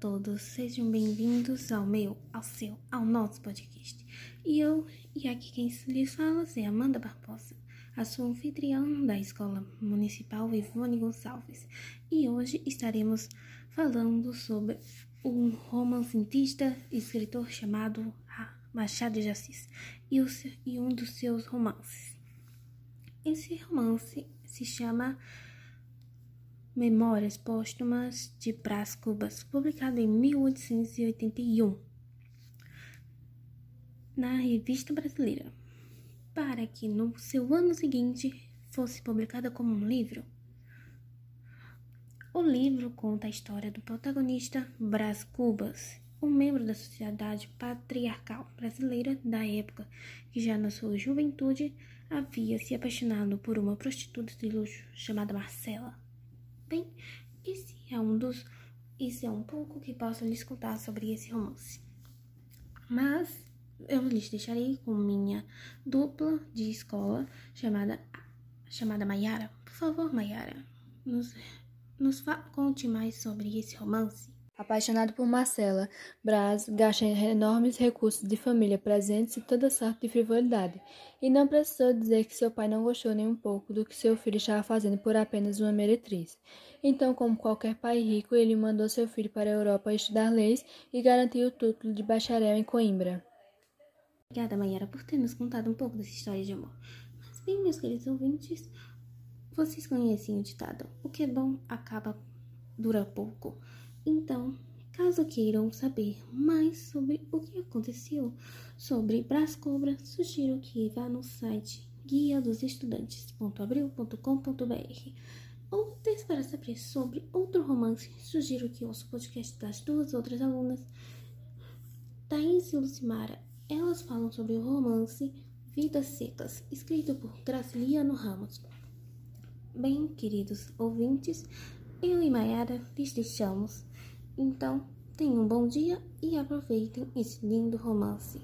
todos, sejam bem-vindos ao meu, ao seu, ao nosso podcast. E eu, e aqui quem lhes fala é Amanda Barbosa, a sua anfitriã da Escola Municipal Ivone Gonçalves. E hoje estaremos falando sobre um romancista e escritor chamado Machado de Assis e, o, e um dos seus romances. Esse romance se chama Memórias Póstumas de Brás Cubas, publicado em 1881 na Revista Brasileira, para que no seu ano seguinte fosse publicada como um livro. O livro conta a história do protagonista Brás Cubas, um membro da sociedade patriarcal brasileira da época, que já na sua juventude havia se apaixonado por uma prostituta de luxo chamada Marcela. Bem, esse é um dos. Isso é um pouco que posso lhes contar sobre esse romance. Mas eu lhes deixarei com minha dupla de escola chamada chamada Maiara. Por favor, Maiara, nos, nos conte mais sobre esse romance. Apaixonado por Marcela, Braz gasta enormes recursos de família presentes e toda sorte de frivolidade, e não precisou dizer que seu pai não gostou nem um pouco do que seu filho estava fazendo por apenas uma meretriz. Então, como qualquer pai rico, ele mandou seu filho para a Europa estudar leis e garantiu o título de bacharel em Coimbra. Obrigada, Mayara, por ter nos contado um pouco dessa história de amor. Mas bem, meus queridos ouvintes, vocês conhecem o ditado: o que é bom acaba dura pouco. Então, caso queiram saber mais sobre o que aconteceu sobre Brás Cobra, sugiro que vá no site guia dos estudantes.abril.com.br ou para saber sobre outro romance, sugiro que ouça o podcast das duas outras alunas, Thaís e Lucimara. Elas falam sobre o romance Vidas Secas, escrito por Graciliano Ramos. Bem, queridos ouvintes, eu e Mayara lhes deixamos então, tenham um bom dia e aproveitem esse lindo romance.